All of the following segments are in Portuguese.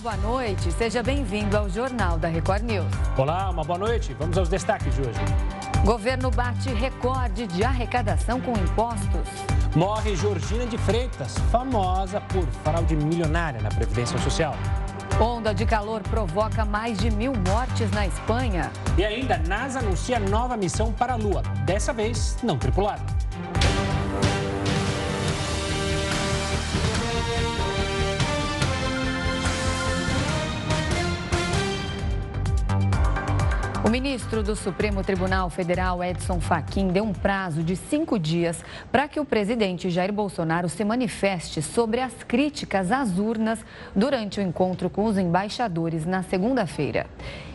Olá, boa noite. Seja bem-vindo ao Jornal da Record News. Olá, uma boa noite. Vamos aos destaques de hoje. Governo bate recorde de arrecadação com impostos. Morre Georgina de Freitas, famosa por fraude milionária na Previdência Social. Onda de calor provoca mais de mil mortes na Espanha. E ainda, NASA anuncia nova missão para a Lua, dessa vez não tripulada. O ministro do Supremo Tribunal Federal, Edson Fachin, deu um prazo de cinco dias para que o presidente Jair Bolsonaro se manifeste sobre as críticas às urnas durante o encontro com os embaixadores na segunda-feira.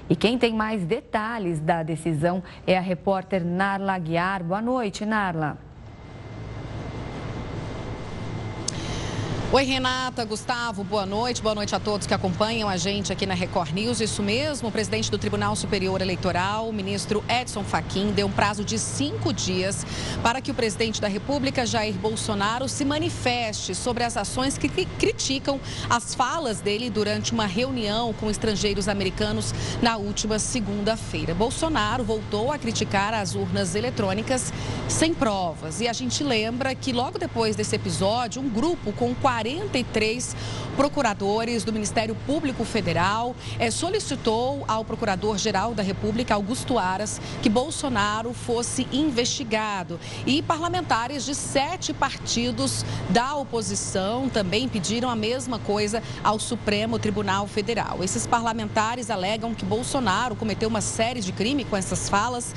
E quem tem mais detalhes da decisão é a repórter Narla Guiar. Boa noite, Narla. Oi, Renata, Gustavo, boa noite. Boa noite a todos que acompanham a gente aqui na Record News. Isso mesmo, o presidente do Tribunal Superior Eleitoral, o ministro Edson Fachin, deu um prazo de cinco dias para que o presidente da República, Jair Bolsonaro, se manifeste sobre as ações que criticam as falas dele durante uma reunião com estrangeiros americanos na última segunda-feira. Bolsonaro voltou a criticar as urnas eletrônicas sem provas. E a gente lembra que logo depois desse episódio, um grupo com 40 43 procuradores do Ministério Público Federal é, solicitou ao Procurador-Geral da República, Augusto Aras, que Bolsonaro fosse investigado. E parlamentares de sete partidos da oposição também pediram a mesma coisa ao Supremo Tribunal Federal. Esses parlamentares alegam que Bolsonaro cometeu uma série de crimes com essas falas,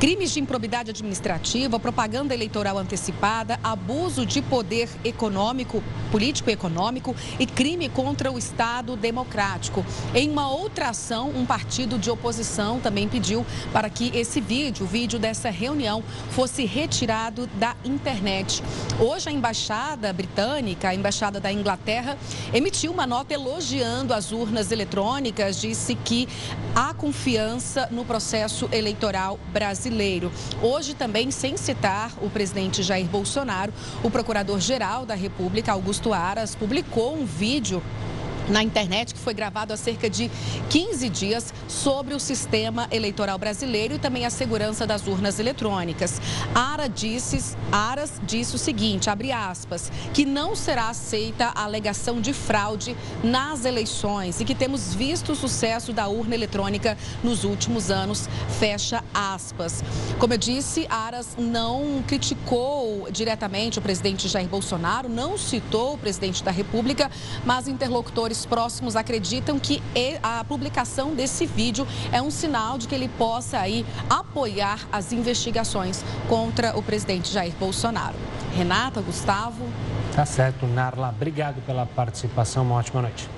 crimes de improbidade administrativa, propaganda eleitoral antecipada, abuso de poder econômico político e econômico e crime contra o Estado democrático. Em uma outra ação, um partido de oposição também pediu para que esse vídeo, o vídeo dessa reunião, fosse retirado da internet. Hoje, a embaixada britânica, a embaixada da Inglaterra, emitiu uma nota elogiando as urnas eletrônicas, disse que há confiança no processo eleitoral brasileiro. Hoje, também, sem citar o presidente Jair Bolsonaro, o procurador-geral da República, Augusto Augusto Aras publicou um vídeo na internet que foi gravado há cerca de 15 dias sobre o sistema eleitoral brasileiro e também a segurança das urnas eletrônicas. Ara disse, Aras disse o seguinte, abre aspas, que não será aceita a alegação de fraude nas eleições e que temos visto o sucesso da urna eletrônica nos últimos anos, fecha aspas. Como eu disse, Aras não criticou diretamente o presidente Jair Bolsonaro, não citou o presidente da República, mas interlocutores próximos acreditam que a publicação desse vídeo é um sinal de que ele possa aí apoiar as investigações contra o presidente Jair Bolsonaro. Renata, Gustavo. Tá certo, Narla. Obrigado pela participação. Uma ótima noite.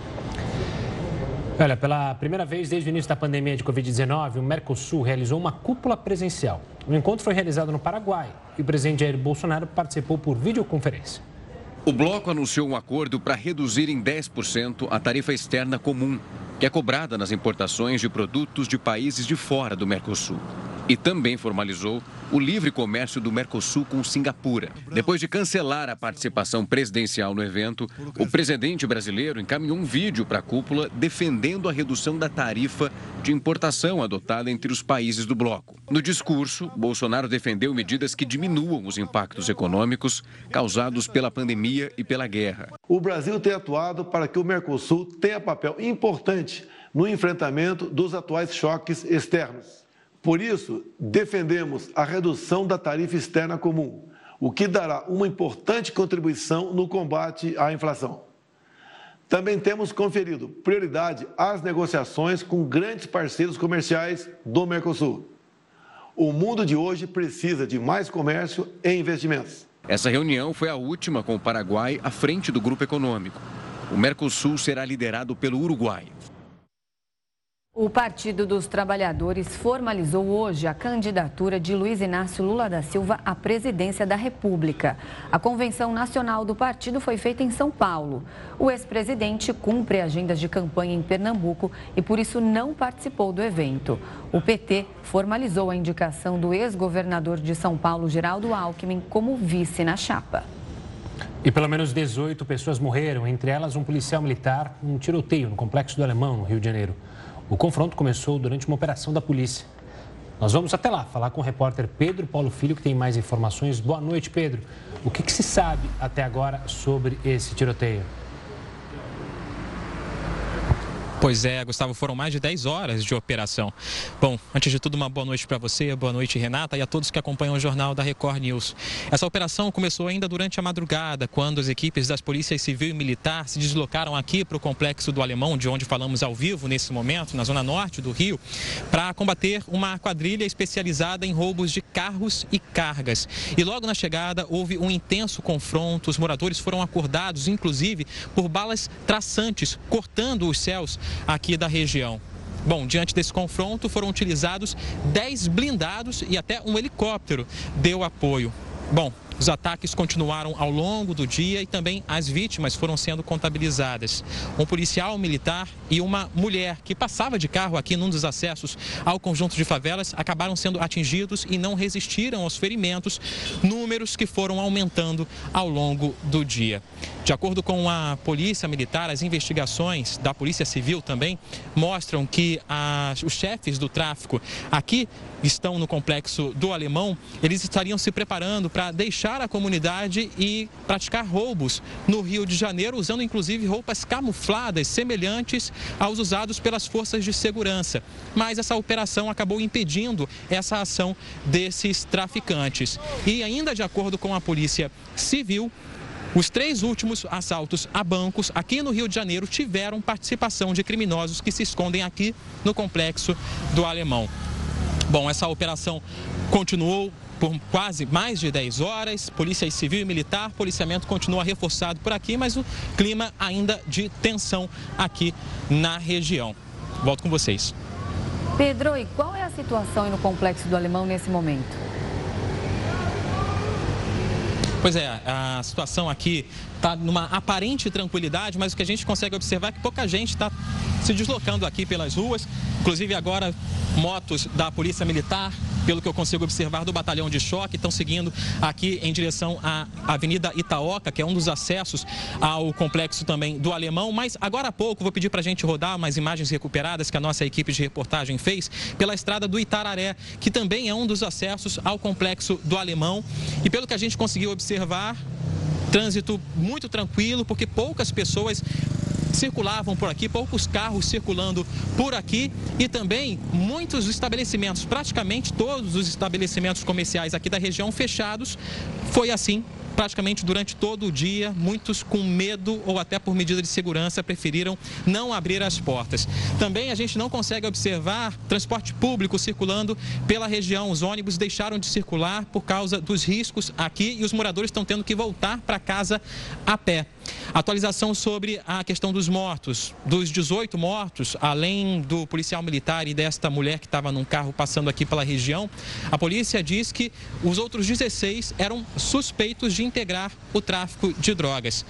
Olha, pela primeira vez desde o início da pandemia de Covid-19, o Mercosul realizou uma cúpula presencial. O encontro foi realizado no Paraguai e o presidente Jair Bolsonaro participou por videoconferência. O bloco anunciou um acordo para reduzir em 10% a tarifa externa comum, que é cobrada nas importações de produtos de países de fora do Mercosul. E também formalizou o livre comércio do Mercosul com Singapura. Depois de cancelar a participação presidencial no evento, o presidente brasileiro encaminhou um vídeo para a cúpula defendendo a redução da tarifa de importação adotada entre os países do bloco. No discurso, Bolsonaro defendeu medidas que diminuam os impactos econômicos causados pela pandemia e pela guerra. O Brasil tem atuado para que o Mercosul tenha papel importante no enfrentamento dos atuais choques externos. Por isso, defendemos a redução da tarifa externa comum, o que dará uma importante contribuição no combate à inflação. Também temos conferido prioridade às negociações com grandes parceiros comerciais do Mercosul. O mundo de hoje precisa de mais comércio e investimentos. Essa reunião foi a última com o Paraguai à frente do grupo econômico. O Mercosul será liderado pelo Uruguai. O Partido dos Trabalhadores formalizou hoje a candidatura de Luiz Inácio Lula da Silva à presidência da República. A convenção nacional do partido foi feita em São Paulo. O ex-presidente cumpre agendas de campanha em Pernambuco e por isso não participou do evento. O PT formalizou a indicação do ex-governador de São Paulo, Geraldo Alckmin, como vice na chapa. E pelo menos 18 pessoas morreram, entre elas um policial militar, um tiroteio no Complexo do Alemão, no Rio de Janeiro. O confronto começou durante uma operação da polícia. Nós vamos até lá falar com o repórter Pedro Paulo Filho, que tem mais informações. Boa noite, Pedro. O que, que se sabe até agora sobre esse tiroteio? Pois é, Gustavo, foram mais de 10 horas de operação. Bom, antes de tudo, uma boa noite para você, boa noite, Renata, e a todos que acompanham o jornal da Record News. Essa operação começou ainda durante a madrugada, quando as equipes das polícias civil e militar se deslocaram aqui para o complexo do Alemão, de onde falamos ao vivo nesse momento, na zona norte do Rio, para combater uma quadrilha especializada em roubos de carros e cargas. E logo na chegada houve um intenso confronto, os moradores foram acordados, inclusive, por balas traçantes, cortando os céus aqui da região. Bom, diante desse confronto foram utilizados 10 blindados e até um helicóptero deu apoio. Bom, os ataques continuaram ao longo do dia e também as vítimas foram sendo contabilizadas. Um policial militar e uma mulher que passava de carro aqui num dos acessos ao conjunto de favelas acabaram sendo atingidos e não resistiram aos ferimentos, números que foram aumentando ao longo do dia. De acordo com a Polícia Militar, as investigações da Polícia Civil também mostram que as, os chefes do tráfico aqui estão no complexo do Alemão, eles estariam se preparando para deixar a comunidade e praticar roubos no Rio de Janeiro, usando inclusive roupas camufladas semelhantes aos usados pelas forças de segurança. Mas essa operação acabou impedindo essa ação desses traficantes. E ainda de acordo com a Polícia Civil, os três últimos assaltos a bancos aqui no Rio de Janeiro tiveram participação de criminosos que se escondem aqui no complexo do Alemão. Bom, essa operação continuou por quase mais de 10 horas. Polícia Civil e Militar, policiamento continua reforçado por aqui, mas o clima ainda de tensão aqui na região. Volto com vocês. Pedro, e qual é a situação no complexo do Alemão nesse momento? Pois é, a situação aqui está numa aparente tranquilidade, mas o que a gente consegue observar é que pouca gente está se deslocando aqui pelas ruas. Inclusive agora motos da Polícia Militar pelo que eu consigo observar, do batalhão de choque. Estão seguindo aqui em direção à Avenida Itaoca, que é um dos acessos ao complexo também do Alemão. Mas agora há pouco, vou pedir para a gente rodar umas imagens recuperadas que a nossa equipe de reportagem fez pela estrada do Itararé, que também é um dos acessos ao complexo do Alemão. E pelo que a gente conseguiu observar, trânsito muito tranquilo, porque poucas pessoas circulavam por aqui, poucos carros circulando por aqui e também muitos estabelecimentos, praticamente todos os estabelecimentos comerciais aqui da região fechados. Foi assim praticamente durante todo o dia, muitos com medo ou até por medida de segurança preferiram não abrir as portas. Também a gente não consegue observar transporte público circulando pela região. Os ônibus deixaram de circular por causa dos riscos aqui e os moradores estão tendo que voltar para casa a pé. Atualização sobre a questão dos mortos. Dos 18 mortos, além do policial militar e desta mulher que estava num carro passando aqui pela região, a polícia diz que os outros 16 eram suspeitos de integrar o tráfico de drogas.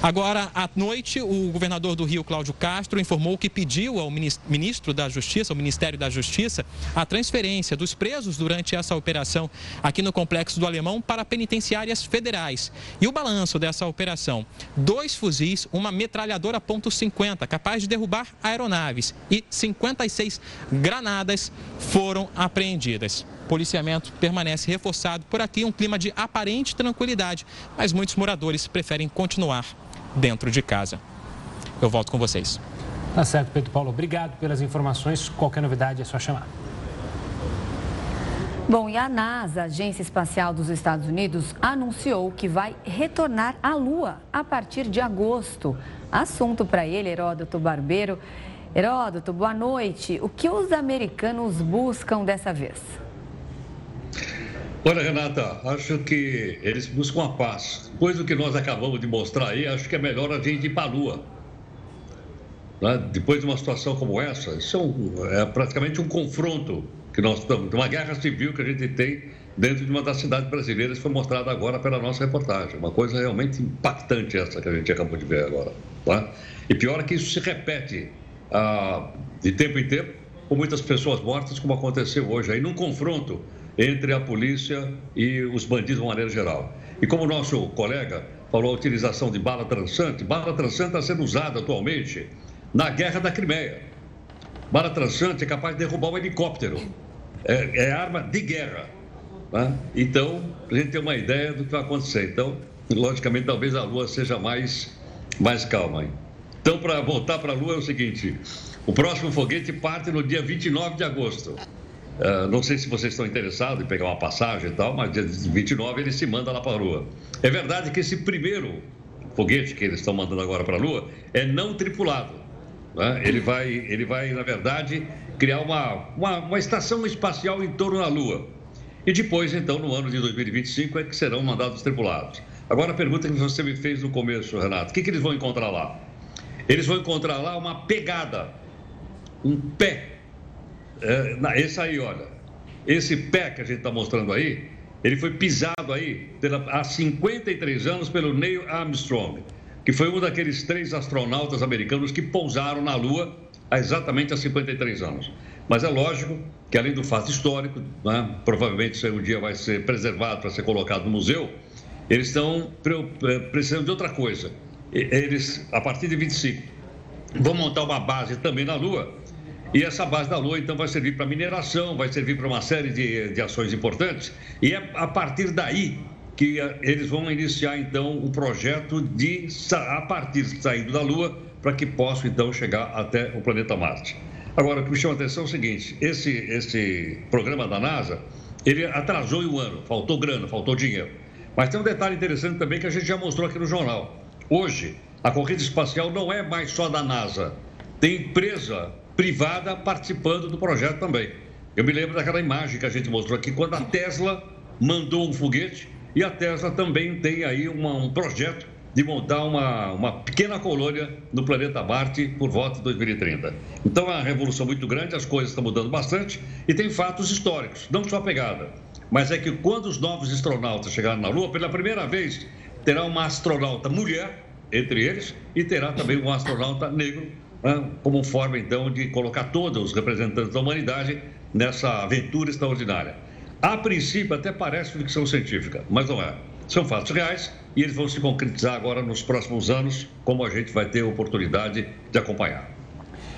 Agora, à noite, o governador do Rio, Cláudio Castro, informou que pediu ao ministro da Justiça, ao Ministério da Justiça, a transferência dos presos durante essa operação aqui no Complexo do Alemão para penitenciárias federais. E o balanço dessa operação: dois fuzis, uma metralhadora .50, capaz de derrubar aeronaves, e 56 granadas foram apreendidas policiamento permanece reforçado por aqui, um clima de aparente tranquilidade, mas muitos moradores preferem continuar dentro de casa. Eu volto com vocês. Tá certo, Pedro Paulo. Obrigado pelas informações. Qualquer novidade é só chamar. Bom, e a NASA, Agência Espacial dos Estados Unidos, anunciou que vai retornar à Lua a partir de agosto. Assunto para ele, Heródoto Barbeiro. Heródoto, boa noite. O que os americanos buscam dessa vez? Olha, Renata, acho que eles buscam a paz. Depois do que nós acabamos de mostrar aí, acho que é melhor a gente ir para a Lua. Né? Depois de uma situação como essa, isso é, um, é, praticamente um confronto que nós estamos, uma guerra civil que a gente tem dentro de uma das cidades brasileiras, foi mostrada agora pela nossa reportagem. Uma coisa realmente impactante essa que a gente acabou de ver agora. Tá? E pior é que isso se repete ah, de tempo em tempo, com muitas pessoas mortas, como aconteceu hoje aí, num confronto entre a polícia e os bandidos de uma maneira geral. E como o nosso colega falou a utilização de bala transante. Bala transante está sendo usada atualmente na guerra da Crimeia. Bala transante é capaz de derrubar um helicóptero. É, é arma de guerra. Né? Então, a gente ter uma ideia do que vai acontecer. Então, logicamente, talvez a Lua seja mais, mais calma. Então, para voltar para a Lua é o seguinte: o próximo foguete parte no dia 29 de agosto. Uh, não sei se vocês estão interessados em pegar uma passagem e tal, mas dia 29 ele se manda lá para a Lua. É verdade que esse primeiro foguete que eles estão mandando agora para a Lua é não tripulado. Né? Ele, vai, ele vai, na verdade, criar uma, uma, uma estação espacial em torno da Lua. E depois, então, no ano de 2025, é que serão mandados tripulados. Agora, a pergunta que você me fez no começo, Renato: o que, que eles vão encontrar lá? Eles vão encontrar lá uma pegada, um pé. É, esse aí, olha. Esse pé que a gente está mostrando aí, ele foi pisado aí pela, há 53 anos pelo Neil Armstrong, que foi um daqueles três astronautas americanos que pousaram na Lua há exatamente há 53 anos. Mas é lógico que, além do fato histórico, né, provavelmente isso um dia vai ser preservado para ser colocado no museu, eles estão eh, precisando de outra coisa. Eles, a partir de 25, vão montar uma base também na Lua. E essa base da Lua, então, vai servir para mineração, vai servir para uma série de, de ações importantes. E é a partir daí que eh, eles vão iniciar, então, o projeto de, a partir saindo da Lua, para que possam, então, chegar até o planeta Marte. Agora, o que me chama a atenção é o seguinte: esse, esse programa da NASA, ele atrasou um ano, faltou grana, faltou dinheiro. Mas tem um detalhe interessante também que a gente já mostrou aqui no jornal. Hoje, a corrida espacial não é mais só da NASA. Tem empresa privada participando do projeto também. Eu me lembro daquela imagem que a gente mostrou aqui, quando a Tesla mandou um foguete e a Tesla também tem aí uma, um projeto de montar uma, uma pequena colônia no planeta Marte por volta de 2030. Então é uma revolução muito grande, as coisas estão mudando bastante e tem fatos históricos, não só pegada, mas é que quando os novos astronautas chegarem na Lua, pela primeira vez terá uma astronauta mulher entre eles e terá também um astronauta negro, como forma então de colocar todos os representantes da humanidade nessa aventura extraordinária. A princípio até parece ficção científica, mas não é. São fatos reais e eles vão se concretizar agora nos próximos anos, como a gente vai ter oportunidade de acompanhar.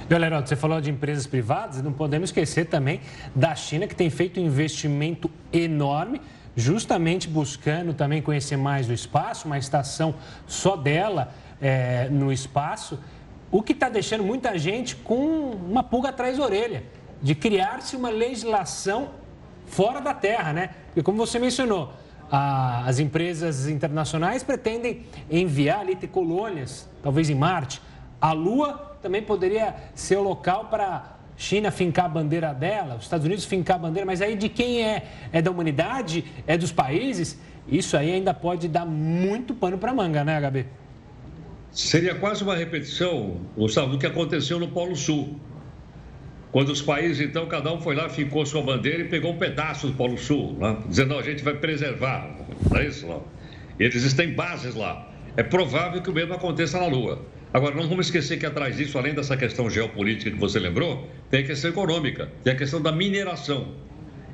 Galera, você falou de empresas privadas e não podemos esquecer também da China, que tem feito um investimento enorme, justamente buscando também conhecer mais do espaço, uma estação só dela é, no espaço, o que está deixando muita gente com uma pulga atrás da orelha, de criar-se uma legislação fora da Terra, né? Porque como você mencionou, a, as empresas internacionais pretendem enviar ali, ter colônias, talvez em Marte. A Lua também poderia ser o local para China fincar a bandeira dela, os Estados Unidos fincar a bandeira, mas aí de quem é? É da humanidade? É dos países? Isso aí ainda pode dar muito pano para manga, né, HB? Seria quase uma repetição, Gustavo, do que aconteceu no Polo Sul. Quando os países, então, cada um foi lá, ficou sua bandeira e pegou um pedaço do Polo Sul, né? dizendo, não, a gente vai preservar. Não é isso, não? Eles têm bases lá. É provável que o mesmo aconteça na Lua. Agora, não vamos esquecer que atrás disso, além dessa questão geopolítica que você lembrou, tem a questão econômica, tem a questão da mineração.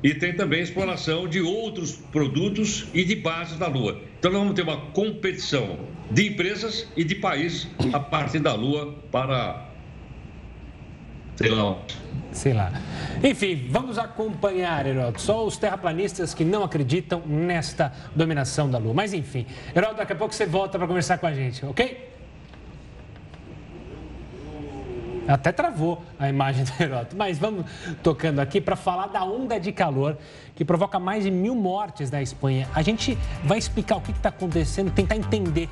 E tem também exploração de outros produtos e de bases da Lua. Então, nós vamos ter uma competição de empresas e de países a partir da Lua para Sei lá. Sei lá. Enfim, vamos acompanhar, Heródoto. Só os terraplanistas que não acreditam nesta dominação da Lua. Mas enfim, Heródoto, daqui a pouco você volta para conversar com a gente, ok? Até travou a imagem do Heródoto. Mas vamos tocando aqui para falar da onda de calor que provoca mais de mil mortes na Espanha. A gente vai explicar o que está acontecendo, tentar entender.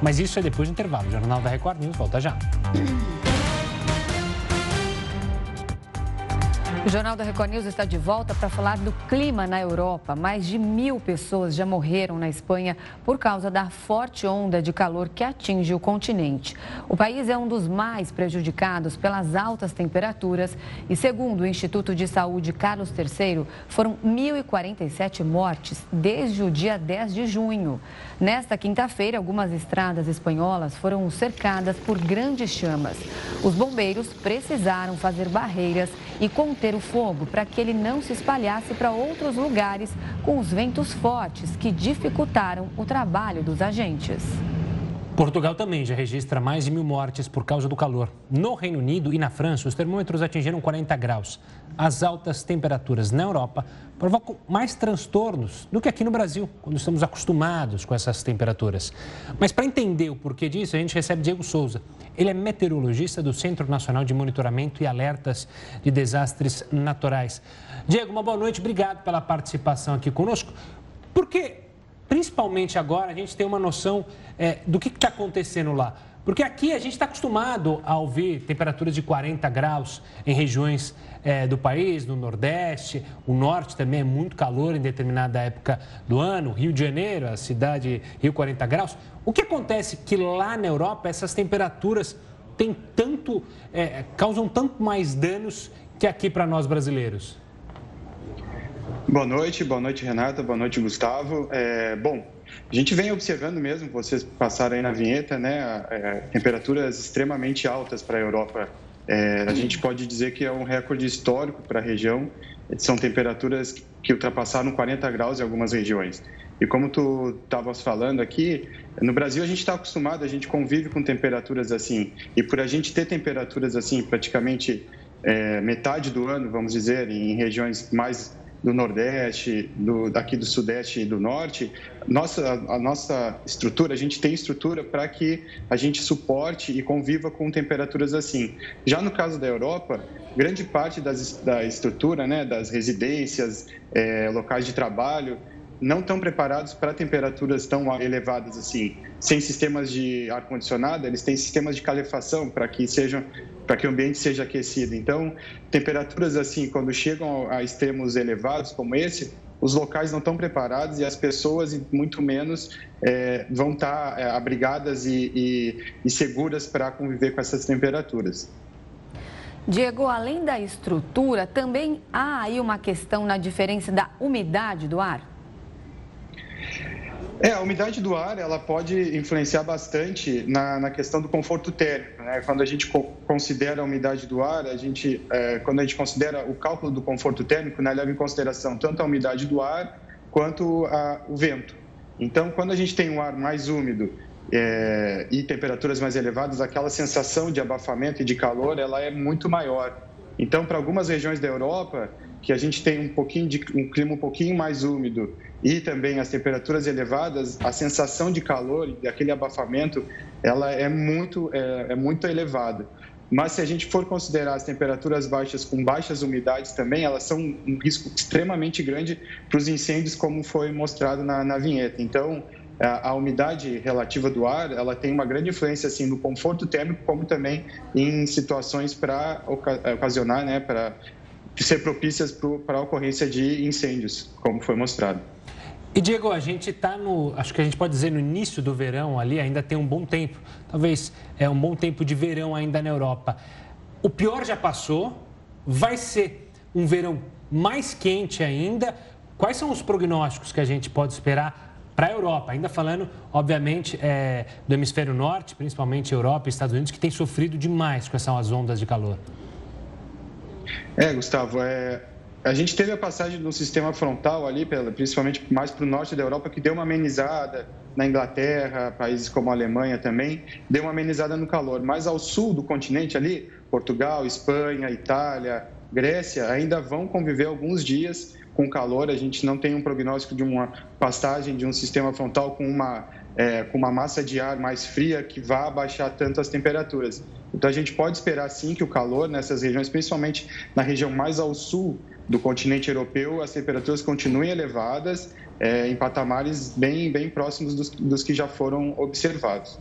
Mas isso é depois do intervalo. O Jornal da Record News volta já. O Jornal da Record News está de volta para falar do clima na Europa. Mais de mil pessoas já morreram na Espanha por causa da forte onda de calor que atinge o continente. O país é um dos mais prejudicados pelas altas temperaturas e, segundo o Instituto de Saúde Carlos III, foram 1.047 mortes desde o dia 10 de junho. Nesta quinta-feira, algumas estradas espanholas foram cercadas por grandes chamas. Os bombeiros precisaram fazer barreiras e conter o fogo para que ele não se espalhasse para outros lugares com os ventos fortes que dificultaram o trabalho dos agentes. Portugal também já registra mais de mil mortes por causa do calor. No Reino Unido e na França, os termômetros atingiram 40 graus. As altas temperaturas na Europa provocam mais transtornos do que aqui no Brasil, quando estamos acostumados com essas temperaturas. Mas para entender o porquê disso, a gente recebe Diego Souza. Ele é meteorologista do Centro Nacional de Monitoramento e Alertas de Desastres Naturais. Diego, uma boa noite, obrigado pela participação aqui conosco. Por que principalmente agora, a gente tem uma noção é, do que está acontecendo lá. Porque aqui a gente está acostumado a ouvir temperaturas de 40 graus em regiões é, do país, no Nordeste, o Norte também é muito calor em determinada época do ano, Rio de Janeiro, a cidade Rio 40 graus. O que acontece que lá na Europa essas temperaturas têm tanto, é, causam tanto mais danos que aqui para nós brasileiros? Boa noite, boa noite Renata, boa noite Gustavo. É, bom, a gente vem observando mesmo, vocês passaram aí na vinheta, né, é, temperaturas extremamente altas para a Europa. É, a gente pode dizer que é um recorde histórico para a região. São temperaturas que ultrapassaram 40 graus em algumas regiões. E como tu estavas falando aqui, no Brasil a gente está acostumado, a gente convive com temperaturas assim. E por a gente ter temperaturas assim praticamente é, metade do ano, vamos dizer, em regiões mais do Nordeste, do, daqui do Sudeste e do Norte, nossa, a nossa estrutura, a gente tem estrutura para que a gente suporte e conviva com temperaturas assim. Já no caso da Europa, grande parte das, da estrutura, né, das residências, é, locais de trabalho, não estão preparados para temperaturas tão elevadas assim. Sem sistemas de ar condicionado, eles têm sistemas de calefação para que que o ambiente seja aquecido. Então, temperaturas assim, quando chegam a extremos elevados como esse, os locais não estão preparados e as pessoas, muito menos, é, vão estar é, abrigadas e, e, e seguras para conviver com essas temperaturas. Diego, além da estrutura, também há aí uma questão na diferença da umidade do ar? É, a umidade do ar ela pode influenciar bastante na, na questão do conforto térmico. Né? Quando a gente co considera a umidade do ar, a gente, é, quando a gente considera o cálculo do conforto térmico, né, leva em consideração tanto a umidade do ar quanto a, o vento. Então, quando a gente tem um ar mais úmido é, e temperaturas mais elevadas, aquela sensação de abafamento e de calor ela é muito maior. Então, para algumas regiões da Europa, que a gente tem um pouquinho de um clima um pouquinho mais úmido e também as temperaturas elevadas, a sensação de calor e aquele abafamento, ela é muito é, é muito elevada. Mas se a gente for considerar as temperaturas baixas com baixas umidades também, elas são um risco extremamente grande para os incêndios, como foi mostrado na, na vinheta. Então, a, a, umidade relativa do ar, ela tem uma grande influência assim no conforto térmico, como também em situações para ocasionar, né, para ser propícias para a ocorrência de incêndios, como foi mostrado. E Diego, a gente está no, acho que a gente pode dizer no início do verão ali, ainda tem um bom tempo, talvez é um bom tempo de verão ainda na Europa. O pior já passou, vai ser um verão mais quente ainda. Quais são os prognósticos que a gente pode esperar para a Europa? Ainda falando, obviamente, é, do hemisfério norte, principalmente Europa e Estados Unidos, que tem sofrido demais com essas ondas de calor. É, Gustavo, é, a gente teve a passagem do sistema frontal ali, principalmente mais para o norte da Europa, que deu uma amenizada na Inglaterra, países como a Alemanha também, deu uma amenizada no calor. Mas ao sul do continente ali, Portugal, Espanha, Itália, Grécia, ainda vão conviver alguns dias com calor. A gente não tem um prognóstico de uma passagem de um sistema frontal com uma, é, com uma massa de ar mais fria que vá abaixar tanto as temperaturas. Então, a gente pode esperar sim que o calor nessas regiões, principalmente na região mais ao sul do continente europeu, as temperaturas continuem elevadas é, em patamares bem, bem próximos dos, dos que já foram observados.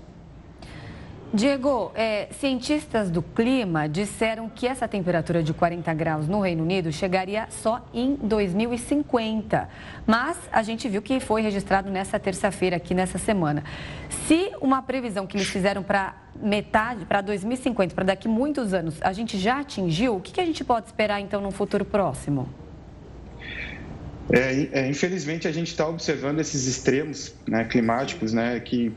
Diego, é, cientistas do clima disseram que essa temperatura de 40 graus no Reino Unido chegaria só em 2050. Mas a gente viu que foi registrado nessa terça-feira, aqui nessa semana. Se uma previsão que eles fizeram para metade, para 2050, para daqui muitos anos, a gente já atingiu, o que, que a gente pode esperar então no futuro próximo? É, é, infelizmente a gente está observando esses extremos né, climáticos né, que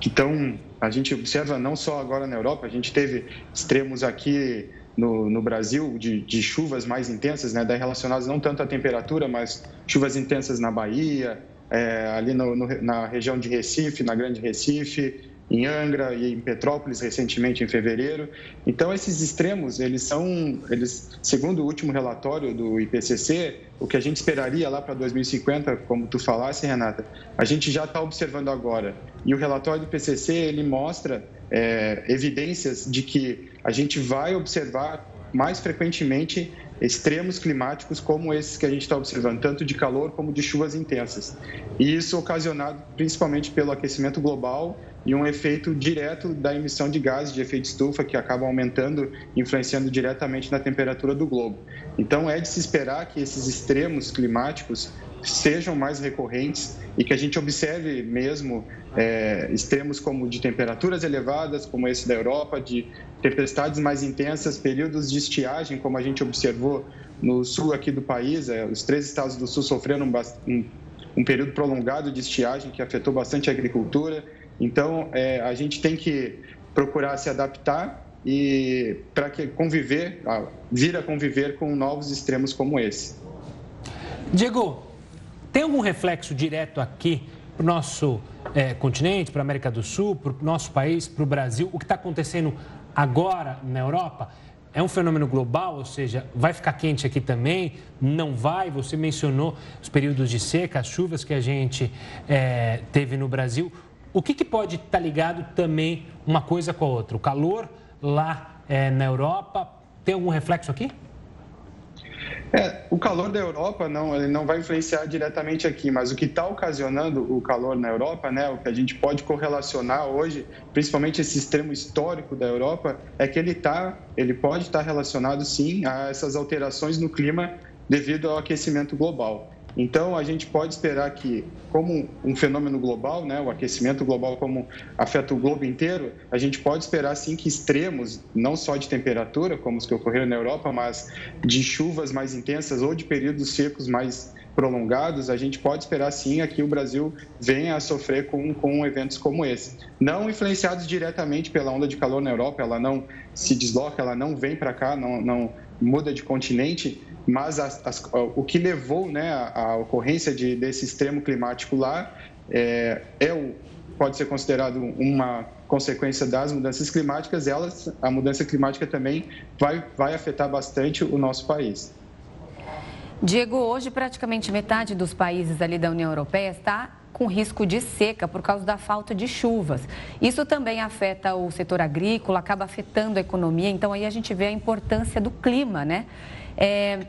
estão a gente observa não só agora na Europa, a gente teve extremos aqui no, no Brasil de, de, chuvas mais intensas, né, daí relacionadas não tanto à temperatura, mas chuvas intensas na Bahia, é, ali no, no, na região de Recife, na Grande Recife, em Angra e em Petrópolis recentemente em fevereiro. Então esses extremos, eles são, eles, segundo o último relatório do IPCC, o que a gente esperaria lá para 2050, como tu falasse, Renata, a gente já está observando agora. E o relatório do IPCC ele mostra é, evidências de que a gente vai observar mais frequentemente extremos climáticos como esses que a gente está observando, tanto de calor como de chuvas intensas. E isso ocasionado principalmente pelo aquecimento global e um efeito direto da emissão de gases de efeito estufa que acabam aumentando, influenciando diretamente na temperatura do globo. Então é de se esperar que esses extremos climáticos sejam mais recorrentes e que a gente observe mesmo é, extremos como de temperaturas elevadas, como esse da Europa, de tempestades mais intensas, períodos de estiagem, como a gente observou no sul aqui do país. É, os três estados do sul sofreram um, um período prolongado de estiagem que afetou bastante a agricultura. Então, é, a gente tem que procurar se adaptar e para que conviver, vir a conviver com novos extremos como esse. Diego, tem algum reflexo direto aqui para o nosso é, continente, para a América do Sul, para o nosso país, para o Brasil? O que está acontecendo agora na Europa é um fenômeno global, ou seja, vai ficar quente aqui também? Não vai? Você mencionou os períodos de seca, as chuvas que a gente é, teve no Brasil. O que, que pode estar tá ligado também uma coisa com a outra? O calor lá é, na Europa tem algum reflexo aqui? É, o calor da Europa não, ele não vai influenciar diretamente aqui, mas o que está ocasionando o calor na Europa, né, o que a gente pode correlacionar hoje, principalmente esse extremo histórico da Europa, é que ele tá, ele pode estar tá relacionado sim a essas alterações no clima devido ao aquecimento global. Então, a gente pode esperar que, como um fenômeno global, né, o aquecimento global como afeta o globo inteiro, a gente pode esperar sim que extremos, não só de temperatura, como os que ocorreram na Europa, mas de chuvas mais intensas ou de períodos secos mais prolongados, a gente pode esperar sim aqui o Brasil venha a sofrer com, com eventos como esse. Não influenciados diretamente pela onda de calor na Europa, ela não se desloca, ela não vem para cá, não, não muda de continente, mas as, as, o que levou né, à ocorrência de, desse extremo climático lá é, é o, pode ser considerado uma consequência das mudanças climáticas, elas, a mudança climática também vai, vai afetar bastante o nosso país. Diego, hoje praticamente metade dos países ali da União Europeia está com risco de seca por causa da falta de chuvas. Isso também afeta o setor agrícola, acaba afetando a economia, então aí a gente vê a importância do clima, né? É,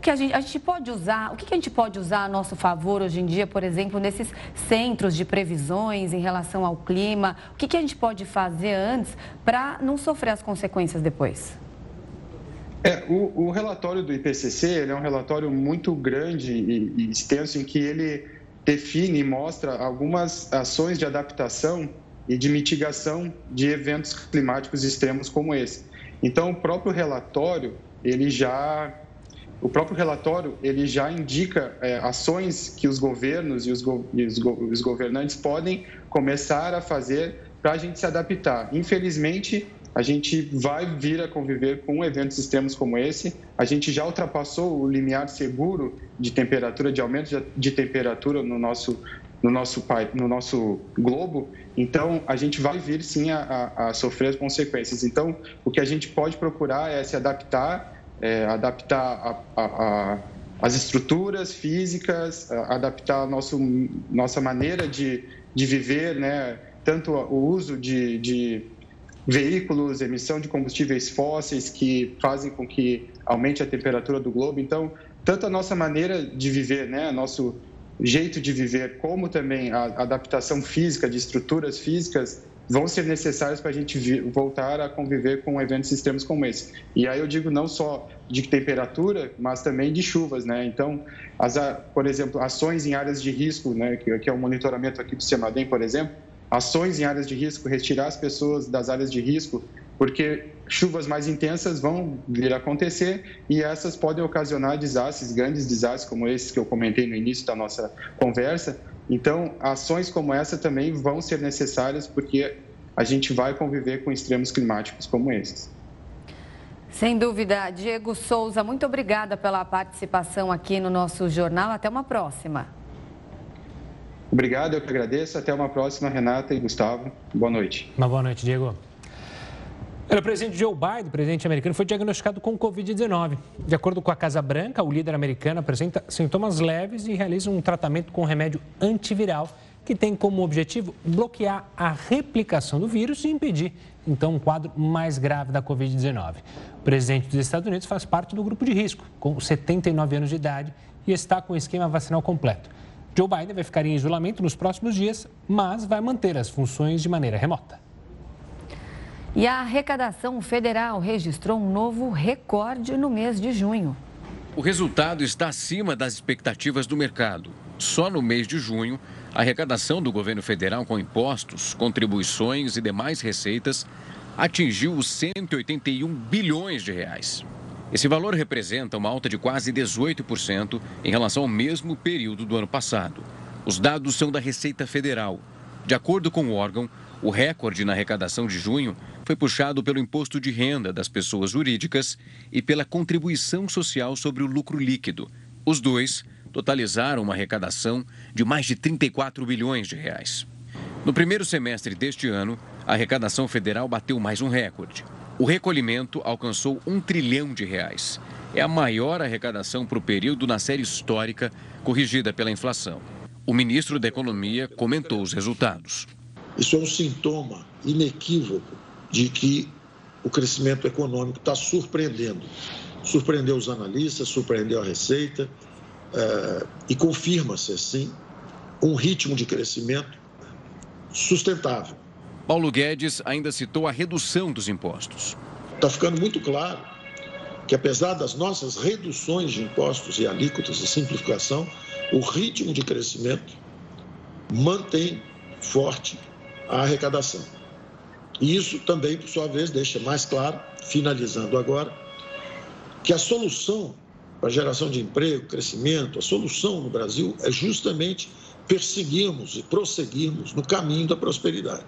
que a gente, a gente pode usar, o que, que a gente pode usar a nosso favor hoje em dia, por exemplo, nesses centros de previsões em relação ao clima? O que, que a gente pode fazer antes para não sofrer as consequências depois? É, o, o relatório do IPCC é um relatório muito grande e, e extenso em que ele define e mostra algumas ações de adaptação e de mitigação de eventos climáticos extremos como esse. Então, o próprio relatório ele já o próprio relatório ele já indica é, ações que os governos e os, go e os, go os governantes podem começar a fazer para a gente se adaptar. Infelizmente, a gente vai vir a conviver com eventos extremos como esse. A gente já ultrapassou o limiar seguro de temperatura, de aumento de temperatura no nosso, no nosso, no nosso globo. Então, a gente vai vir sim a, a, a sofrer as consequências. Então, o que a gente pode procurar é se adaptar é, adaptar a, a, as estruturas físicas, adaptar a nosso, nossa maneira de, de viver, né? tanto o uso de, de veículos, emissão de combustíveis fósseis que fazem com que aumente a temperatura do globo. Então, tanto a nossa maneira de viver, né, nosso jeito de viver, como também a adaptação física de estruturas físicas vão ser necessários para a gente voltar a conviver com eventos extremos como esse. E aí eu digo não só de temperatura, mas também de chuvas, né? Então, as, por exemplo, ações em áreas de risco, né, que, é o monitoramento aqui do CEMADEM, por exemplo, ações em áreas de risco, retirar as pessoas das áreas de risco, porque chuvas mais intensas vão vir a acontecer e essas podem ocasionar desastres, grandes desastres como esses que eu comentei no início da nossa conversa, então, ações como essa também vão ser necessárias porque a gente vai conviver com extremos climáticos como esses. Sem dúvida. Diego Souza, muito obrigada pela participação aqui no nosso jornal. Até uma próxima. Obrigado, eu que agradeço. Até uma próxima, Renata e Gustavo. Boa noite. Uma boa noite, Diego. O presidente Joe Biden, presidente americano, foi diagnosticado com Covid-19. De acordo com a Casa Branca, o líder americano apresenta sintomas leves e realiza um tratamento com remédio antiviral que tem como objetivo bloquear a replicação do vírus e impedir, então, um quadro mais grave da Covid-19. O presidente dos Estados Unidos faz parte do grupo de risco, com 79 anos de idade e está com o esquema vacinal completo. Joe Biden vai ficar em isolamento nos próximos dias, mas vai manter as funções de maneira remota. E a arrecadação federal registrou um novo recorde no mês de junho. O resultado está acima das expectativas do mercado. Só no mês de junho, a arrecadação do governo federal com impostos, contribuições e demais receitas atingiu os 181 bilhões de reais. Esse valor representa uma alta de quase 18% em relação ao mesmo período do ano passado. Os dados são da Receita Federal. De acordo com o órgão, o recorde na arrecadação de junho foi puxado pelo imposto de renda das pessoas jurídicas e pela contribuição social sobre o lucro líquido. Os dois totalizaram uma arrecadação de mais de 34 bilhões de reais. No primeiro semestre deste ano, a arrecadação federal bateu mais um recorde. O recolhimento alcançou um trilhão de reais. É a maior arrecadação para o período na série histórica, corrigida pela inflação. O ministro da Economia comentou os resultados. Isso é um sintoma inequívoco de que o crescimento econômico está surpreendendo. Surpreendeu os analistas, surpreendeu a Receita é, e confirma-se, assim, um ritmo de crescimento sustentável. Paulo Guedes ainda citou a redução dos impostos. Está ficando muito claro que, apesar das nossas reduções de impostos e alíquotas e simplificação, o ritmo de crescimento mantém forte a arrecadação. E isso também, por sua vez, deixa mais claro, finalizando agora, que a solução para a geração de emprego, crescimento, a solução no Brasil é justamente perseguirmos e prosseguirmos no caminho da prosperidade.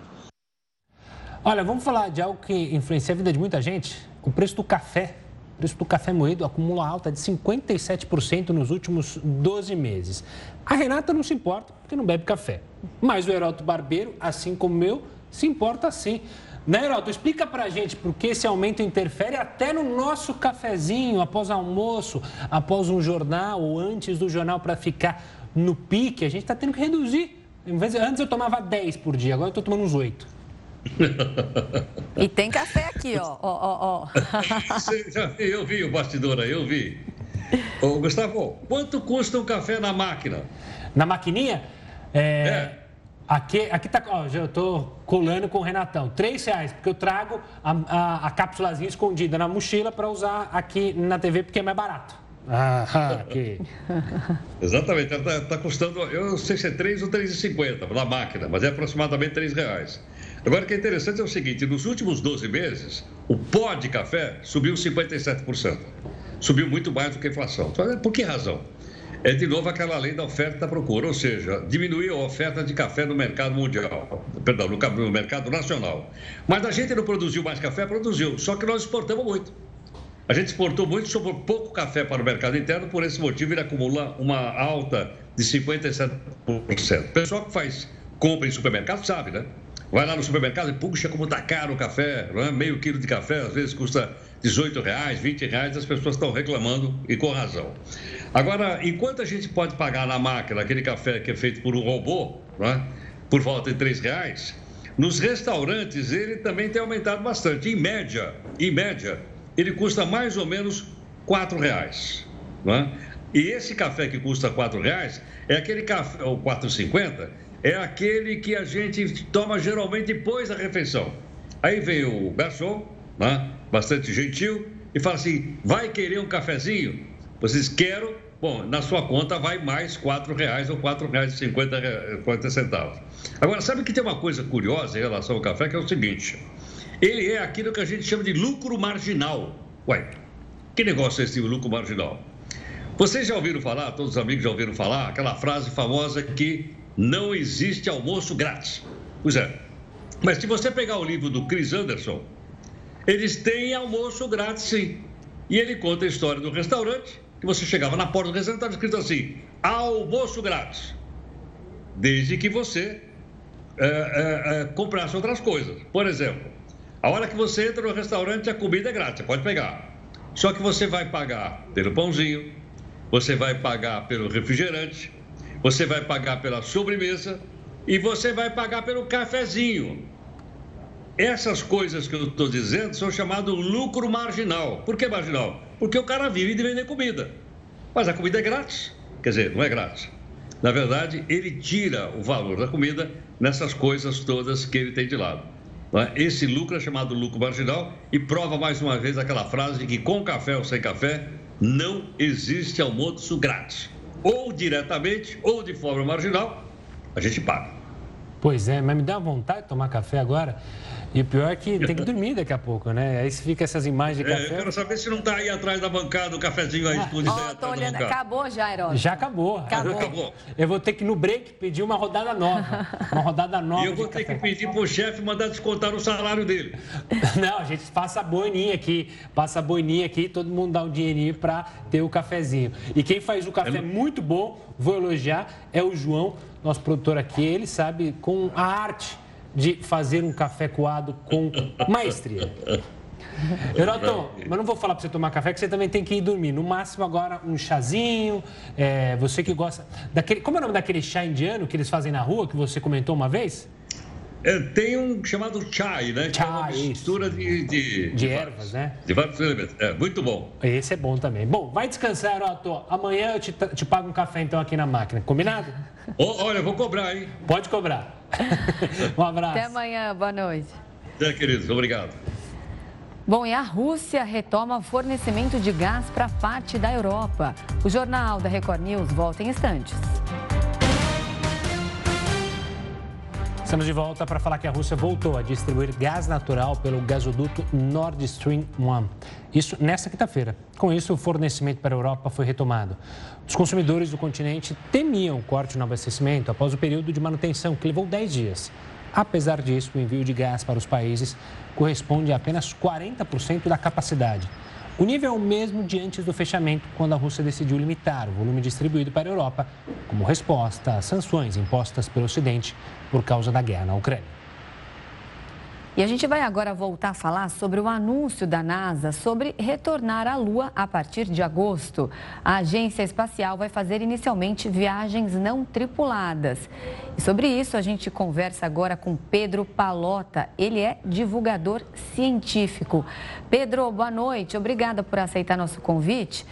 Olha, vamos falar de algo que influencia a vida de muita gente: o preço do café. O preço do café moído acumula alta de 57% nos últimos 12 meses. A Renata não se importa porque não bebe café. Mas o Heroto Barbeiro, assim como eu, se importa sim. Né, Heraldo? Explica pra gente por que esse aumento interfere até no nosso cafezinho, após almoço, após um jornal ou antes do jornal para ficar no pique. A gente está tendo que reduzir. Antes eu tomava 10 por dia, agora eu estou tomando uns 8. E tem café aqui, ó. ó, ó, ó. eu vi o bastidor aí, eu vi. Ô, Gustavo, quanto custa um café na máquina? Na maquininha? É. é. Aqui, aqui tá, ó, já tô colando com o Renatão. Três reais, porque eu trago a, a, a cápsulazinha escondida na mochila para usar aqui na TV, porque é mais barato. Ah, ok. Exatamente, está tá custando, eu não sei se é 3 ou 3,50 na máquina, mas é aproximadamente 3 reais. Agora, o que é interessante é o seguinte, nos últimos 12 meses, o pó de café subiu 57%. Subiu muito mais do que a inflação. Por que razão? é de novo aquela lei da oferta e da procura, ou seja, diminuir a oferta de café no mercado mundial, perdão, no, mercado nacional. Mas a gente não produziu mais café, produziu, só que nós exportamos muito. A gente exportou muito, sobrou pouco café para o mercado interno, por esse motivo ele acumula uma alta de 57%. O pessoal que faz compra em supermercado sabe, né? Vai lá no supermercado e, puxa, como está caro o café, é? meio quilo de café, às vezes custa 18 reais, 20 reais, as pessoas estão reclamando e com razão. Agora, enquanto a gente pode pagar na máquina aquele café que é feito por um robô, é? por volta de 3 reais, nos restaurantes ele também tem aumentado bastante. Em média, em média, ele custa mais ou menos 4 reais. É? E esse café que custa 4 reais é aquele café, ou 4,50, é aquele que a gente toma geralmente depois da refeição. Aí vem o garçom, né? bastante gentil, e fala assim: vai querer um cafezinho? Vocês quero, bom, na sua conta vai mais R$ reais ou R$ reais e centavos. Agora, sabe que tem uma coisa curiosa em relação ao café, que é o seguinte: ele é aquilo que a gente chama de lucro marginal. Ué, que negócio é esse lucro marginal? Vocês já ouviram falar, todos os amigos já ouviram falar, aquela frase famosa que não existe almoço grátis. Pois é. Mas se você pegar o livro do Chris Anderson, Eles têm almoço grátis, sim. E ele conta a história do restaurante, que você chegava na porta do restaurante, estava escrito assim: almoço grátis. Desde que você é, é, é, comprasse outras coisas. Por exemplo, a hora que você entra no restaurante, a comida é grátis, pode pegar. Só que você vai pagar pelo pãozinho, você vai pagar pelo refrigerante, você vai pagar pela sobremesa e você vai pagar pelo cafezinho. Essas coisas que eu estou dizendo são chamados lucro marginal. Por que marginal? Porque o cara vive de vender comida. Mas a comida é grátis. Quer dizer, não é grátis. Na verdade, ele tira o valor da comida nessas coisas todas que ele tem de lado. É? Esse lucro é chamado lucro marginal e prova mais uma vez aquela frase de que com café ou sem café não existe almoço grátis. Ou diretamente ou de forma marginal, a gente paga. Pois é, mas me dá vontade de tomar café agora. E o pior é que tem que dormir daqui a pouco, né? Aí fica essas imagens de café. É, eu quero saber se não está aí atrás da bancada o cafezinho aí, escondido. Ó, oh, tô olhando, acabou já, Herói. Já acabou. acabou. acabou. Eu vou ter que, no break, pedir uma rodada nova. Uma rodada nova. E eu vou ter café. que pedir pro chefe mandar descontar o salário dele. Não, a gente passa a boininha aqui, passa a boininha aqui, todo mundo dá um dinheirinho para ter o cafezinho. E quem faz o café é... muito bom, vou elogiar, é o João, nosso produtor aqui. Ele sabe com a arte de fazer um café coado com maestria. Heroton, mas não vou falar para você tomar café, que você também tem que ir dormir. No máximo agora um chazinho, é, você que gosta daquele... Como é o nome daquele chá indiano que eles fazem na rua, que você comentou uma vez? É, tem um chamado chai, né? Que chai, é uma mistura de, de, de, ervas, né? De vários elementos. É, muito bom. Esse é bom também. Bom, vai descansar, Heroto. Amanhã eu te, te pago um café então aqui na máquina. Combinado? Oh, olha, vou cobrar, hein? Pode cobrar. um abraço. Até amanhã, boa noite. Até, queridos, obrigado. Bom, e a Rússia retoma fornecimento de gás para parte da Europa. O Jornal da Record News volta em instantes. Estamos de volta para falar que a Rússia voltou a distribuir gás natural pelo gasoduto Nord Stream 1. Isso nesta quinta-feira. Com isso, o fornecimento para a Europa foi retomado. Os consumidores do continente temiam corte no abastecimento após o período de manutenção, que levou 10 dias. Apesar disso, o envio de gás para os países corresponde a apenas 40% da capacidade. O nível é o mesmo de antes do fechamento, quando a Rússia decidiu limitar o volume distribuído para a Europa, como resposta às sanções impostas pelo Ocidente por causa da guerra na Ucrânia. E a gente vai agora voltar a falar sobre o anúncio da NASA sobre retornar à Lua a partir de agosto. A agência espacial vai fazer inicialmente viagens não tripuladas. E sobre isso a gente conversa agora com Pedro Palota. Ele é divulgador científico. Pedro, boa noite. Obrigada por aceitar nosso convite.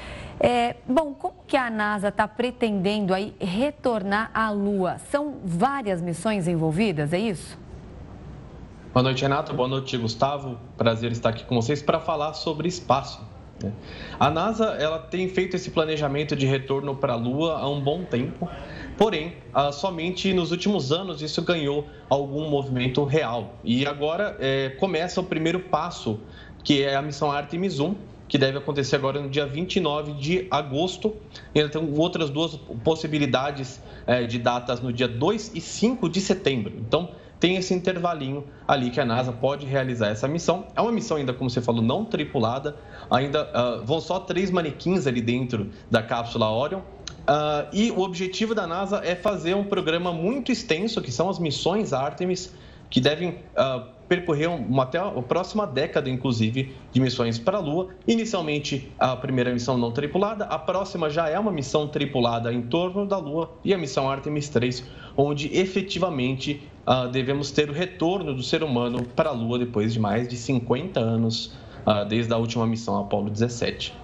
É, bom, como que a NASA está pretendendo aí retornar à Lua? São várias missões envolvidas, é isso? Boa noite, Renato. Boa noite, Gustavo. Prazer estar aqui com vocês para falar sobre espaço. Né? A NASA ela tem feito esse planejamento de retorno para a Lua há um bom tempo, porém, ah, somente nos últimos anos isso ganhou algum movimento real. E agora é, começa o primeiro passo, que é a missão Artemis 1, que deve acontecer agora no dia 29 de agosto. E ainda tem outras duas possibilidades é, de datas no dia 2 e 5 de setembro. Então, tem esse intervalinho ali que a NASA pode realizar essa missão. É uma missão ainda, como você falou, não tripulada. Ainda uh, vão só três manequins ali dentro da cápsula Orion. Uh, e o objetivo da NASA é fazer um programa muito extenso, que são as missões Artemis, que devem uh, percorrer uma, até a próxima década, inclusive, de missões para a Lua. Inicialmente, a primeira missão não tripulada, a próxima já é uma missão tripulada em torno da Lua e a missão Artemis 3, onde efetivamente uh, devemos ter o retorno do ser humano para a Lua depois de mais de 50 anos, uh, desde a última missão Apollo 17.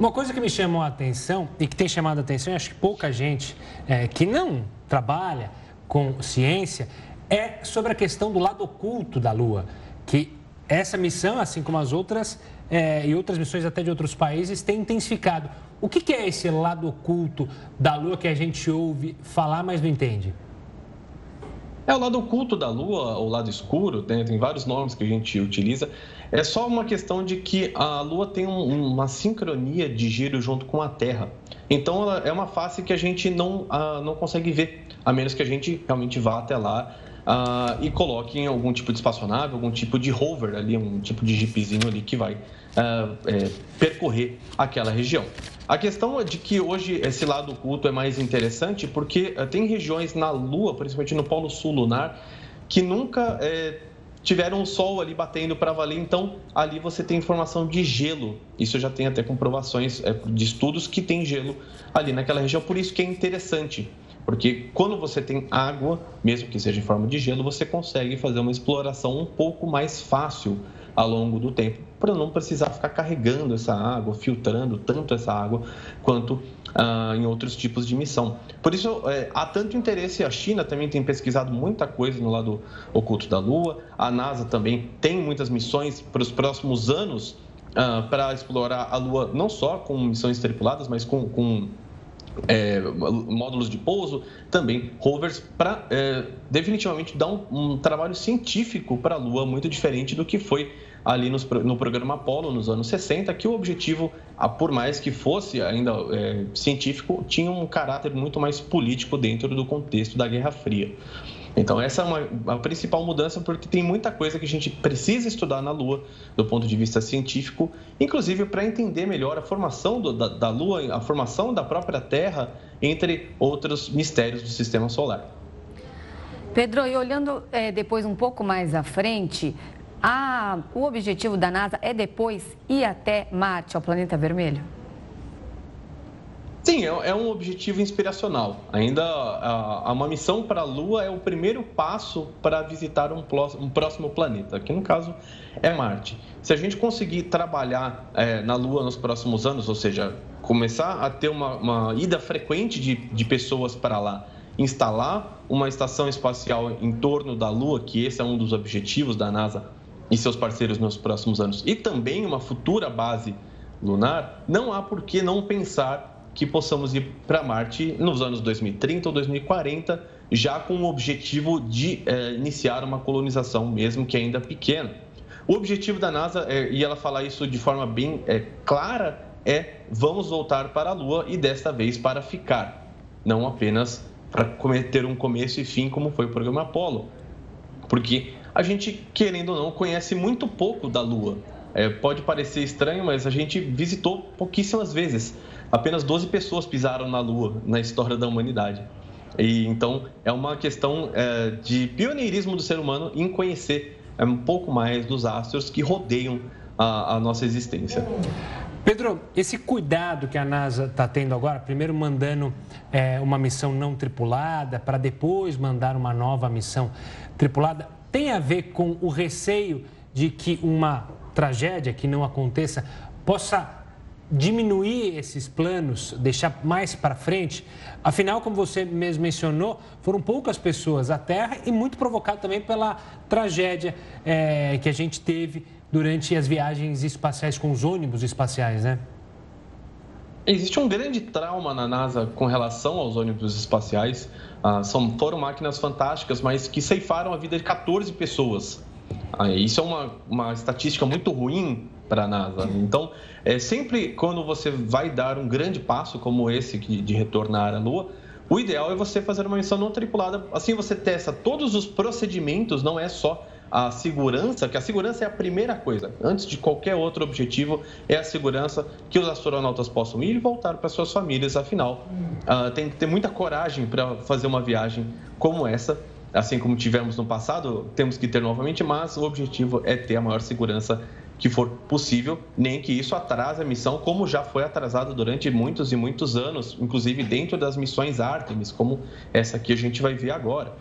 Uma coisa que me chamou a atenção e que tem chamado a atenção, acho que pouca gente é, que não trabalha com ciência, é sobre a questão do lado oculto da Lua, que essa missão, assim como as outras é, e outras missões até de outros países, tem intensificado. O que, que é esse lado oculto da Lua que a gente ouve falar, mas não entende? É o lado oculto da Lua, o lado escuro, né? tem vários nomes que a gente utiliza. É só uma questão de que a Lua tem um, uma sincronia de giro junto com a Terra. Então, ela é uma face que a gente não, uh, não consegue ver, a menos que a gente realmente vá até lá uh, e coloquem algum tipo de espaçonave, algum tipo de rover ali, um tipo de jeepzinho ali que vai uh, é, percorrer aquela região. A questão é de que hoje esse lado oculto é mais interessante porque uh, tem regiões na Lua, principalmente no Polo Sul lunar, que nunca é, tiveram o Sol ali batendo para valer, então ali você tem informação de gelo. Isso já tem até comprovações é, de estudos que tem gelo ali naquela região, por isso que é interessante. Porque quando você tem água, mesmo que seja em forma de gelo, você consegue fazer uma exploração um pouco mais fácil ao longo do tempo, para não precisar ficar carregando essa água, filtrando tanto essa água quanto ah, em outros tipos de missão. Por isso, é, há tanto interesse. A China também tem pesquisado muita coisa no lado oculto da Lua, a NASA também tem muitas missões para os próximos anos ah, para explorar a Lua, não só com missões tripuladas, mas com, com é, módulos de pouso, também rovers, para é, definitivamente dar um, um trabalho científico para a Lua muito diferente do que foi ali nos, no programa Apollo nos anos 60, que o objetivo, por mais que fosse ainda é, científico, tinha um caráter muito mais político dentro do contexto da Guerra Fria. Então, essa é uma, a principal mudança, porque tem muita coisa que a gente precisa estudar na Lua, do ponto de vista científico, inclusive para entender melhor a formação do, da, da Lua, a formação da própria Terra, entre outros mistérios do sistema solar. Pedro, e olhando é, depois um pouco mais à frente, a, o objetivo da NASA é depois ir até Marte, ao planeta vermelho? Sim, é, é um objetivo inspiracional. Ainda a, uma missão para a Lua é o primeiro passo para visitar um, um, próximo planeta, que no caso é Marte. Se a gente conseguir trabalhar é, na Lua nos próximos anos, ou seja, começar a ter uma, uma ida frequente de, de pessoas para lá, instalar uma estação espacial em torno da Lua, que esse é um dos objetivos da NASA e seus parceiros nos próximos anos, e também uma futura base lunar, não há por que não pensar que possamos ir para Marte nos anos 2030 ou 2040, já com o objetivo de é, iniciar uma colonização, mesmo que ainda pequena. O objetivo da NASA, é, e ela falar isso de forma bem é, clara, é vamos voltar para a Lua e desta vez para ficar, não apenas para ter um começo e fim como foi o programa Apollo. Porque a gente, querendo ou não, conhece muito pouco da Lua. É, pode parecer estranho, mas a gente visitou pouquíssimas vezes apenas 12 pessoas pisaram na Lua na história da humanidade. E então é uma questão é, de pioneirismo do ser humano em conhecer é, um pouco mais dos astros que rodeiam a, a nossa existência. Pedro, esse cuidado que a NASA está tendo agora, primeiro mandando é, uma missão não tripulada, para depois mandar uma nova missão tripulada, tem a ver com o receio de que uma tragédia que não aconteça possa diminuir esses planos, deixar mais para frente? Afinal, como você mesmo mencionou, foram poucas pessoas à Terra e muito provocado também pela tragédia é, que a gente teve durante as viagens espaciais com os ônibus espaciais, né? Existe um grande trauma na NASA com relação aos ônibus espaciais. Ah, são, foram máquinas fantásticas, mas que ceifaram a vida de 14 pessoas. Ah, isso é uma, uma estatística muito ruim para a NASA. Então, é, sempre quando você vai dar um grande passo como esse de retornar à Lua, o ideal é você fazer uma missão não tripulada. Assim você testa todos os procedimentos, não é só a segurança, que a segurança é a primeira coisa. Antes de qualquer outro objetivo, é a segurança que os astronautas possam ir e voltar para suas famílias. Afinal, uh, tem que ter muita coragem para fazer uma viagem como essa. Assim como tivemos no passado, temos que ter novamente, mas o objetivo é ter a maior segurança que for possível, nem que isso atrase a missão, como já foi atrasado durante muitos e muitos anos, inclusive dentro das missões Artemis, como essa que a gente vai ver agora.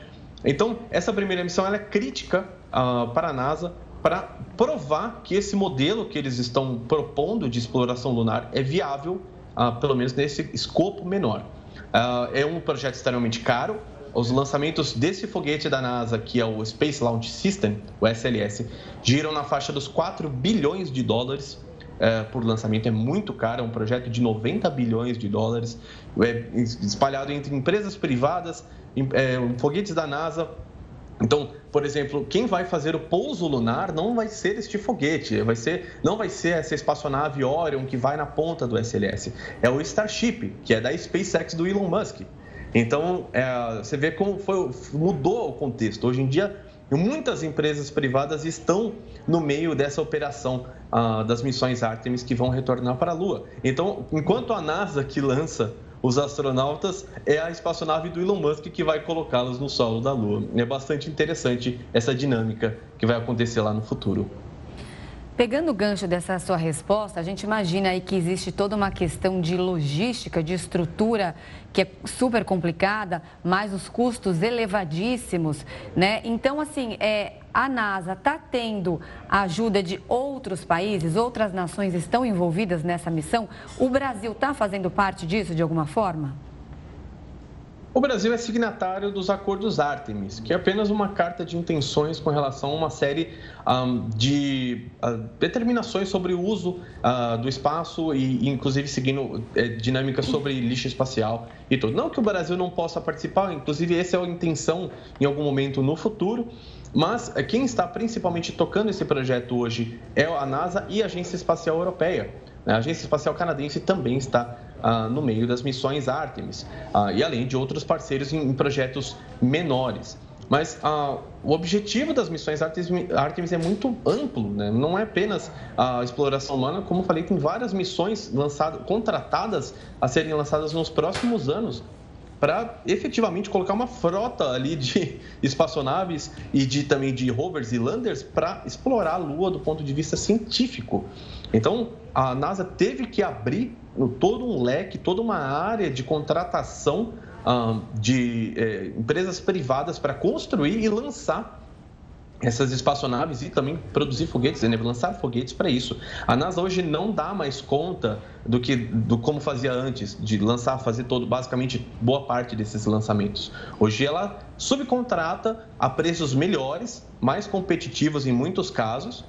Então, essa primeira missão é crítica uh, para a NASA para provar que esse modelo que eles estão propondo de exploração lunar é viável, uh, pelo menos nesse escopo menor. Uh, é um projeto extremamente caro, os lançamentos desse foguete da NASA, que é o Space Launch System, o SLS, giram na faixa dos 4 bilhões de dólares é, por lançamento. É muito caro, é um projeto de 90 bilhões de dólares, é espalhado entre empresas privadas, é, foguetes da NASA. Então, por exemplo, quem vai fazer o pouso lunar não vai ser este foguete, vai ser, não vai ser essa espaçonave Orion que vai na ponta do SLS. É o Starship, que é da SpaceX do Elon Musk. Então, é, você vê como foi, mudou o contexto. Hoje em dia, muitas empresas privadas estão no meio dessa operação ah, das missões Artemis que vão retornar para a Lua. Então, enquanto a NASA que lança os astronautas, é a espaçonave do Elon Musk que vai colocá-los no solo da Lua. É bastante interessante essa dinâmica que vai acontecer lá no futuro. Pegando o gancho dessa sua resposta, a gente imagina aí que existe toda uma questão de logística, de estrutura que é super complicada, mais os custos elevadíssimos, né? Então, assim, é, a NASA está tendo a ajuda de outros países, outras nações estão envolvidas nessa missão. O Brasil está fazendo parte disso de alguma forma? O Brasil é signatário dos acordos Artemis, que é apenas uma carta de intenções com relação a uma série um, de uh, determinações sobre o uso uh, do espaço e, inclusive, seguindo uh, dinâmicas sobre lixo espacial e tudo. Não que o Brasil não possa participar, inclusive, essa é a intenção em algum momento no futuro. Mas eh, quem está principalmente tocando esse projeto hoje é a NASA e a Agência Espacial Europeia. A Agência Espacial Canadense também está ah, no meio das missões Artemis, ah, e além de outros parceiros em, projetos menores. Mas ah, o objetivo das missões Artemis, Artemis é muito amplo, né? não é apenas a exploração humana, como falei, tem várias missões lançadas, contratadas a serem lançadas nos próximos anos para efetivamente colocar uma frota ali de espaçonaves e de também de rovers e landers para explorar a Lua do ponto de vista científico. Então, a NASA teve que abrir todo um leque, toda uma área de contratação uh, de eh, empresas privadas para construir e lançar essas espaçonaves e também produzir foguetes, né? lançar foguetes para isso. A NASA hoje não dá mais conta do que do como fazia antes, de lançar, fazer todo, basicamente boa parte desses lançamentos. Hoje ela subcontrata a preços melhores, mais competitivos em muitos casos,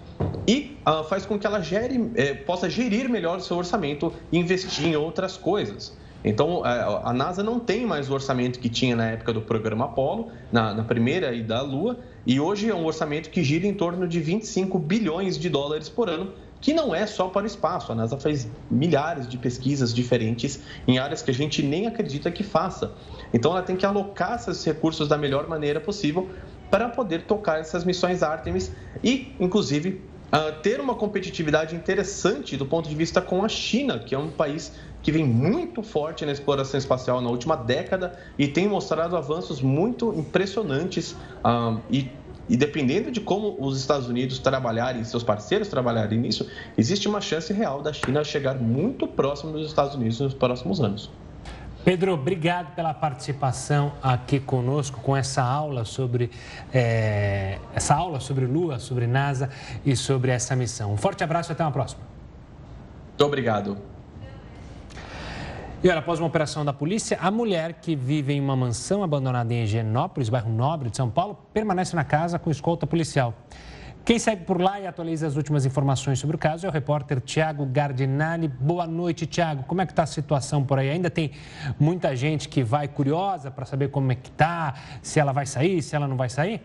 e uh, faz com que ela gere, eh, possa gerir melhor o seu orçamento e investir em outras coisas. Então, é, a NASA não tem mais o orçamento que tinha na época do programa Apollo, na, na primeira e da Lua, e hoje é um orçamento que gira em torno de 25 bilhões de dólares por ano, que não é só para o espaço. A NASA faz milhares de pesquisas diferentes em áreas que a gente nem acredita que faça. Então, ela tem que alocar esses recursos da melhor maneira possível para poder tocar essas missões Artemis e, inclusive, Uh, ter uma competitividade interessante do ponto de vista com a China, que é um país que vem muito forte na exploração espacial na última década e tem mostrado avanços muito impressionantes uh, e e dependendo de como os Estados Unidos trabalharem, seus parceiros trabalharem nisso, existe uma chance real da China chegar muito próximo dos Estados Unidos nos próximos anos. Pedro, obrigado pela participação aqui conosco com essa aula sobre é, essa aula sobre Lua, sobre NASA e sobre essa missão. Um forte abraço e até uma próxima. Muito obrigado. E olha, após uma operação da polícia, a mulher que vive em uma mansão abandonada em Higienópolis, bairro Nobre de São Paulo, permanece na casa com escolta policial. Quem segue por lá e atualiza as últimas informações sobre o caso é o repórter Tiago Gardinani. Boa noite, Tiago. Como é que está a situação por aí? Ainda tem muita gente que vai curiosa para saber como é que está, se ela vai sair, se ela não vai sair?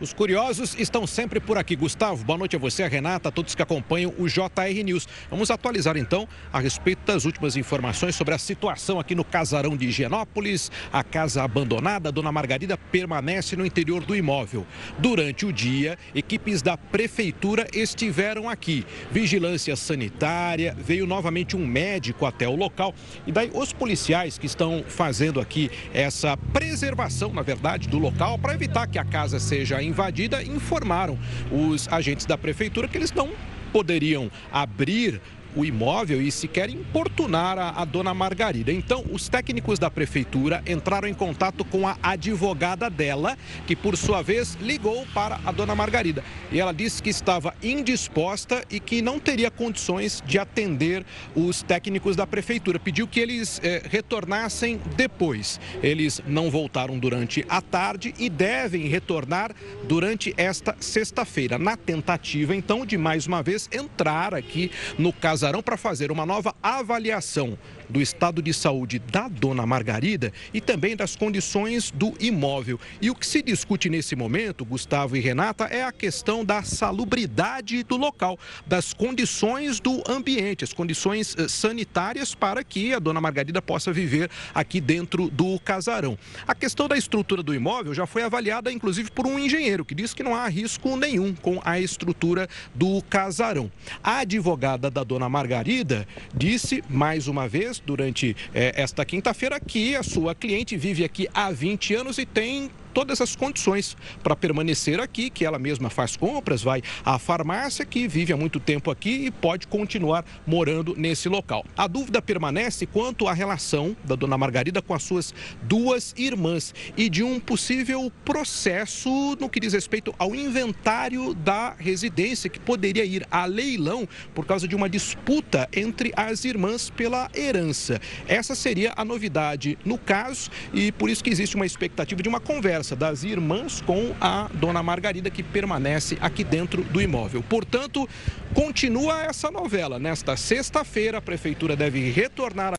Os curiosos estão sempre por aqui. Gustavo, boa noite a você, a Renata, a todos que acompanham o JR News. Vamos atualizar então a respeito das últimas informações sobre a situação aqui no casarão de Higienópolis. A casa abandonada, dona Margarida permanece no interior do imóvel. Durante o dia, equipes da prefeitura estiveram aqui. Vigilância sanitária, veio novamente um médico até o local. E daí os policiais que estão fazendo aqui essa preservação, na verdade, do local para evitar que a casa seja invadida, informaram os agentes da prefeitura que eles não poderiam abrir o imóvel e sequer importunar a, a, dona Margarida. Então, os técnicos da prefeitura entraram em contato com a advogada dela, que por sua vez ligou para a dona Margarida. E ela disse que estava indisposta e que não teria condições de atender os técnicos da prefeitura. Pediu que eles eh, retornassem depois. Eles não voltaram durante a tarde e devem retornar durante esta sexta-feira, na tentativa, então, de mais uma vez entrar aqui no caso casarão para fazer uma nova avaliação do estado de saúde da dona Margarida e também das condições do imóvel. E o que se discute nesse momento, Gustavo e Renata, é a questão da salubridade do local, das condições do ambiente, as condições eh, sanitárias para que a dona Margarida possa viver aqui dentro do casarão. A questão da estrutura do imóvel já foi avaliada, inclusive, por um engenheiro que diz que não há risco nenhum com a estrutura do casarão. A advogada da dona Margarida disse mais uma vez durante eh, esta quinta-feira que a sua cliente vive aqui há 20 anos e tem todas as condições para permanecer aqui, que ela mesma faz compras, vai à farmácia, que vive há muito tempo aqui e pode continuar morando nesse local. A dúvida permanece quanto à relação da dona Margarida com as suas duas irmãs e de um possível processo no que diz respeito ao inventário da residência, que poderia ir a leilão por causa de uma disputa entre as irmãs pela herança. Essa seria a novidade no caso e por isso que existe uma expectativa de uma conversa conversa das irmãs com a dona Margarida, que permanece aqui dentro do imóvel. Portanto, continua essa novela. Nesta sexta-feira, a prefeitura deve retornar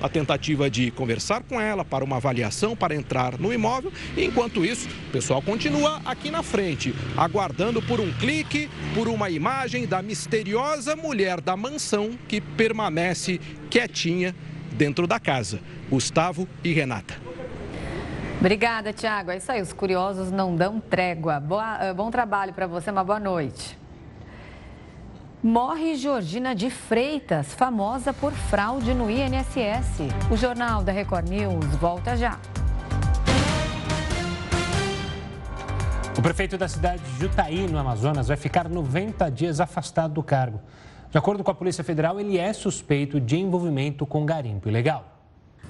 a tentativa de conversar com ela para uma avaliação para entrar no imóvel. Enquanto isso, o pessoal continua aqui na frente, aguardando por um clique, por uma imagem da misteriosa mulher da mansão que permanece quietinha dentro da casa. Gustavo e Renata. Obrigada, Tiago. É isso aí, os curiosos não dão trégua. Boa, eh, bom trabalho para você, uma boa noite. Morre Georgina de Freitas, famosa por fraude no INSS. O Jornal da Record News volta já. O prefeito da cidade de Jutaí, no Amazonas, vai ficar 90 dias afastado do cargo. De acordo com a Polícia Federal, ele é suspeito de envolvimento com garimpo ilegal.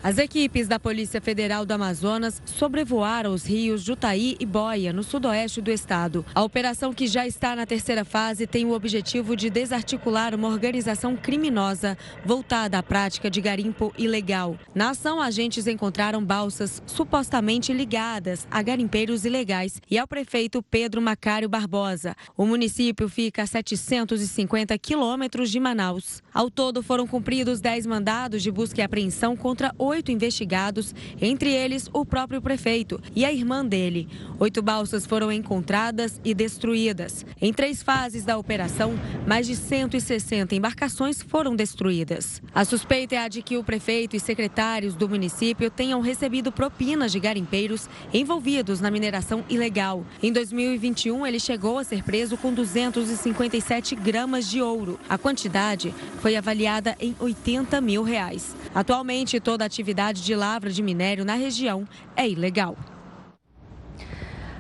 As equipes da Polícia Federal do Amazonas sobrevoaram os rios Jutaí e Boia, no sudoeste do estado. A operação, que já está na terceira fase, tem o objetivo de desarticular uma organização criminosa voltada à prática de garimpo ilegal. Na ação, agentes encontraram balsas supostamente ligadas a garimpeiros ilegais e ao prefeito Pedro Macário Barbosa. O município fica a 750 quilômetros de Manaus. Ao todo, foram cumpridos 10 mandados de busca e apreensão contra oito investigados, entre eles o próprio prefeito e a irmã dele. Oito balsas foram encontradas e destruídas. Em três fases da operação, mais de 160 embarcações foram destruídas. A suspeita é a de que o prefeito e secretários do município tenham recebido propinas de garimpeiros envolvidos na mineração ilegal. Em 2021, ele chegou a ser preso com 257 gramas de ouro. A quantidade foi avaliada em 80 mil reais. Atualmente, toda a atividade de lavra de minério na região é ilegal.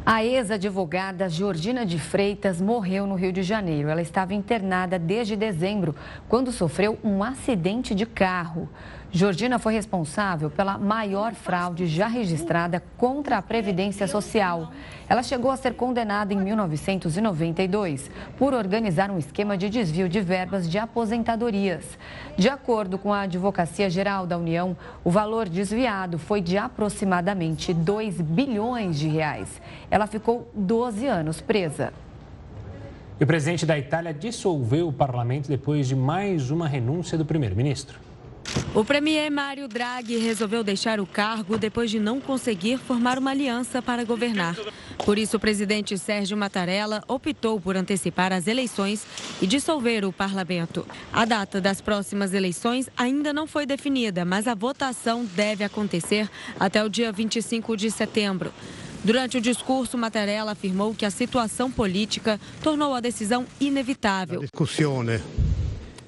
A ex-advogada Georgina de Freitas morreu no Rio de Janeiro. Ela estava internada desde dezembro, quando sofreu um acidente de carro. Georgina foi responsável pela maior fraude já registrada contra a Previdência Social. Ela chegou a ser condenada em 1992 por organizar um esquema de desvio de verbas de aposentadorias. De acordo com a Advocacia Geral da União, o valor desviado foi de aproximadamente 2 bilhões de reais. Ela ficou 12 anos presa. E o presidente da Itália dissolveu o parlamento depois de mais uma renúncia do primeiro-ministro. O premier Mário Draghi resolveu deixar o cargo depois de não conseguir formar uma aliança para governar. Por isso, o presidente Sérgio Mattarella optou por antecipar as eleições e dissolver o parlamento. A data das próximas eleições ainda não foi definida, mas a votação deve acontecer até o dia 25 de setembro. Durante o discurso, Mattarella afirmou que a situação política tornou a decisão inevitável.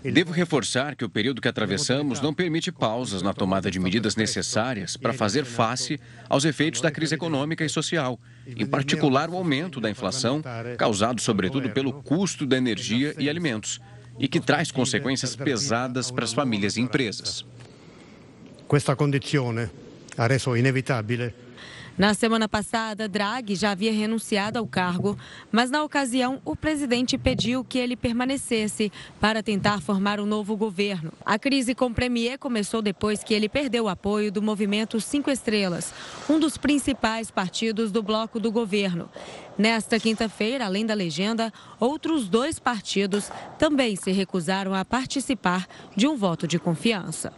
Devo reforçar que o período que atravessamos não permite pausas na tomada de medidas necessárias para fazer face aos efeitos da crise econômica e social, em particular o aumento da inflação, causado sobretudo pelo custo da energia e alimentos, e que traz consequências pesadas para as famílias e empresas. Esta condição ha reso inevitável na semana passada, Draghi já havia renunciado ao cargo, mas na ocasião o presidente pediu que ele permanecesse para tentar formar um novo governo. A crise com o Premier começou depois que ele perdeu o apoio do movimento Cinco Estrelas, um dos principais partidos do bloco do governo. Nesta quinta-feira, além da legenda, outros dois partidos também se recusaram a participar de um voto de confiança.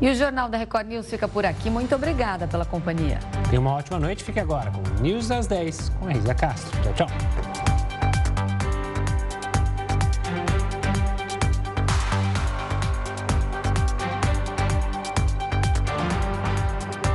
E o Jornal da Record News fica por aqui. Muito obrigada pela companhia. Tenha uma ótima noite. Fique agora com o News das 10 com a Risa Castro. Tchau, tchau.